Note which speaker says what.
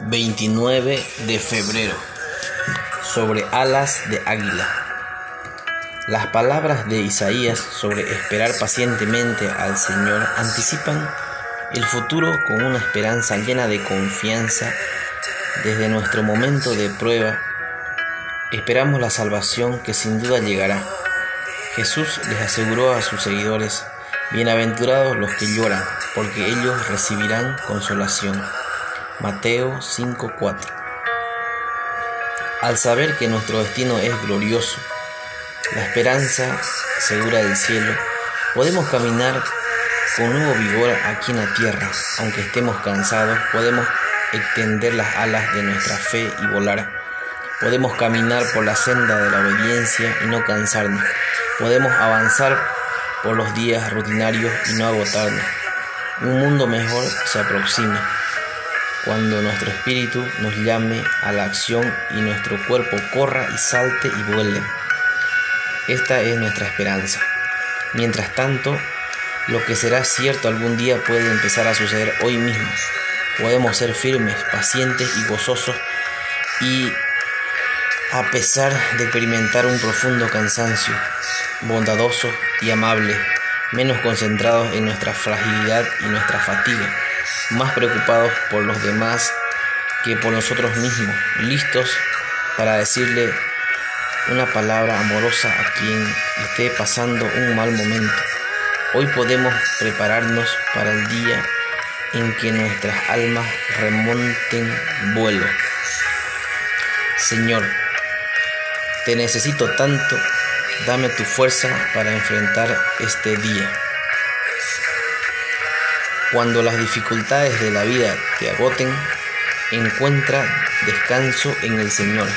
Speaker 1: 29 de febrero sobre alas de águila. Las palabras de Isaías sobre esperar pacientemente al Señor anticipan el futuro con una esperanza llena de confianza. Desde nuestro momento de prueba, esperamos la salvación que sin duda llegará. Jesús les aseguró a sus seguidores, bienaventurados los que lloran, porque ellos recibirán consolación. Mateo 5:4 Al saber que nuestro destino es glorioso, la esperanza segura del cielo, podemos caminar con nuevo vigor aquí en la tierra. Aunque estemos cansados, podemos extender las alas de nuestra fe y volar. Podemos caminar por la senda de la obediencia y no cansarnos. Podemos avanzar por los días rutinarios y no agotarnos. Un mundo mejor se aproxima cuando nuestro espíritu nos llame a la acción y nuestro cuerpo corra y salte y vuele. Esta es nuestra esperanza. Mientras tanto, lo que será cierto algún día puede empezar a suceder hoy mismo. Podemos ser firmes, pacientes y gozosos y a pesar de experimentar un profundo cansancio, bondadosos y amables, menos concentrados en nuestra fragilidad y nuestra fatiga más preocupados por los demás que por nosotros mismos, listos para decirle una palabra amorosa a quien esté pasando un mal momento. Hoy podemos prepararnos para el día en que nuestras almas remonten vuelo. Señor, te necesito tanto, dame tu fuerza para enfrentar este día. Cuando las dificultades de la vida te agoten, encuentra descanso en el Señor.